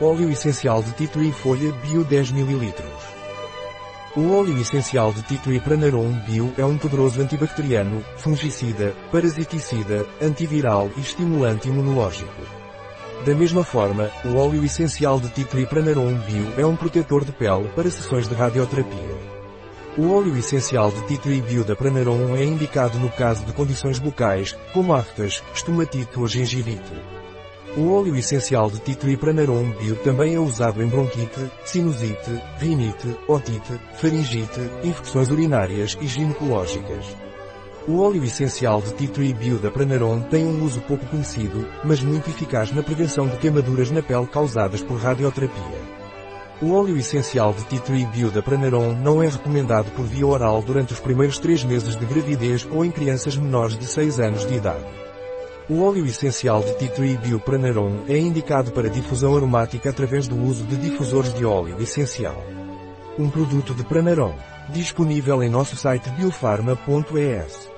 Óleo essencial de tea tree folha bio 10 ml. O óleo essencial de tea tree Pranarum Bio é um poderoso antibacteriano, fungicida, parasiticida, antiviral e estimulante imunológico. Da mesma forma, o óleo essencial de tea tree Pranarum Bio é um protetor de pele para sessões de radioterapia. O óleo essencial de tea tree bio da Pranarum é indicado no caso de condições bucais, como aftas, estomatite ou gengivite. O óleo essencial de tea tree Pranarum bio também é usado em bronquite, sinusite, rinite, otite, faringite, infecções urinárias e ginecológicas. O óleo essencial de tea tree bio da Pranarum tem um uso pouco conhecido, mas muito eficaz na prevenção de queimaduras na pele causadas por radioterapia. O óleo essencial de tea tree bio da Pranarum não é recomendado por via oral durante os primeiros 3 meses de gravidez ou em crianças menores de 6 anos de idade. O óleo essencial de tea tree bio Pranarum é indicado para difusão aromática através do uso de difusores de óleo essencial. Um produto de Pranarum, disponível em nosso site biofarma.es.